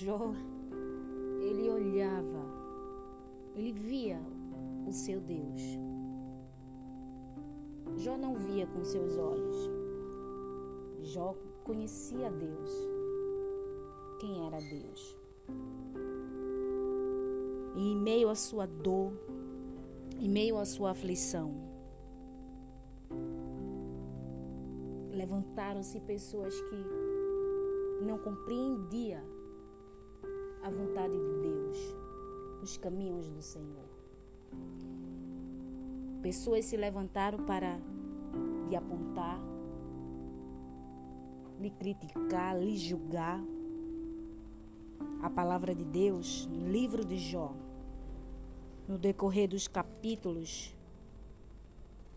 Jó, ele olhava, ele via o seu Deus. Jó não via com seus olhos. Jó conhecia Deus. Quem era Deus? E em meio à sua dor, em meio à sua aflição, levantaram-se pessoas que não compreendiam a vontade de Deus, os caminhos do Senhor. Pessoas se levantaram para lhe apontar, lhe criticar, lhe julgar. A palavra de Deus, no livro de Jó, no decorrer dos capítulos,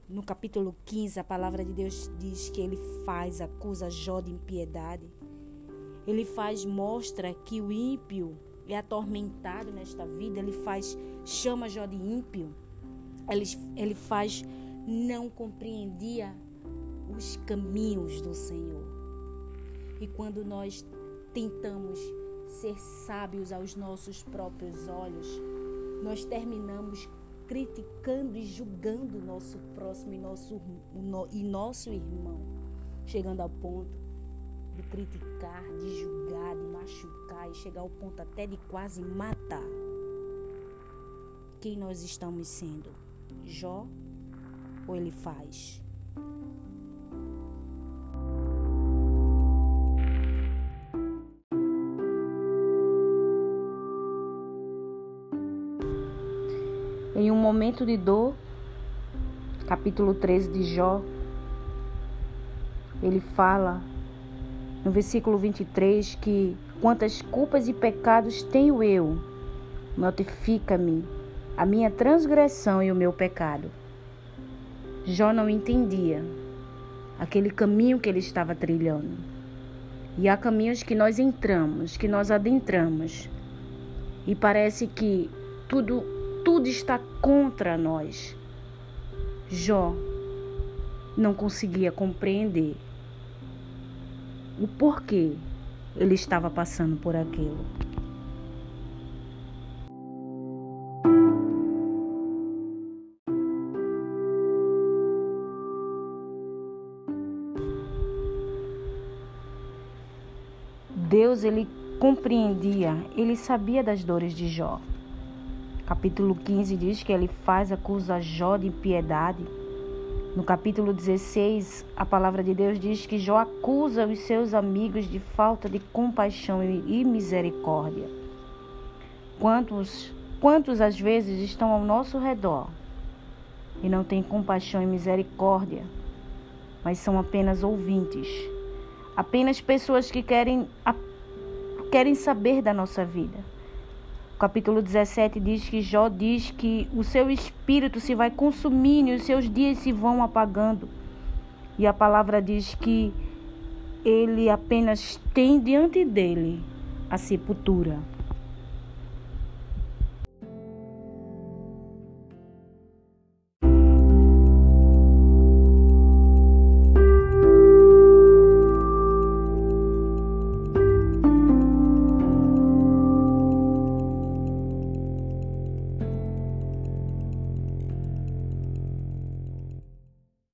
no capítulo 15, a palavra de Deus diz que ele faz, acusa Jó de impiedade. Ele faz, mostra que o ímpio é atormentado nesta vida, ele faz, chama Jó de ímpio. Ele, ele faz, não compreendia os caminhos do Senhor. E quando nós tentamos ser sábios aos nossos próprios olhos, nós terminamos criticando e julgando o nosso próximo e nosso, e nosso irmão, chegando ao ponto de criticar, de julgar, de machucar e chegar ao ponto até de quase matar. Quem nós estamos sendo? Jó ou ele faz? Em um momento de dor, capítulo 13 de Jó, ele fala no versículo 23 que quantas culpas e pecados tenho eu, notifica-me a minha transgressão e o meu pecado. Jó não entendia aquele caminho que ele estava trilhando. E há caminhos que nós entramos, que nós adentramos, e parece que tudo tudo está contra nós. Jó não conseguia compreender o porquê ele estava passando por aquilo. Deus ele compreendia, ele sabia das dores de Jó. Capítulo 15 diz que ele faz acusa Jó de impiedade no capítulo 16, a palavra de Deus diz que Jó acusa os seus amigos de falta de compaixão e misericórdia. Quantos, quantos às vezes estão ao nosso redor e não têm compaixão e misericórdia, mas são apenas ouvintes, apenas pessoas que querem, querem saber da nossa vida capítulo 17 diz que Jó diz que o seu espírito se vai consumindo e os seus dias se vão apagando. E a palavra diz que ele apenas tem diante dele a sepultura.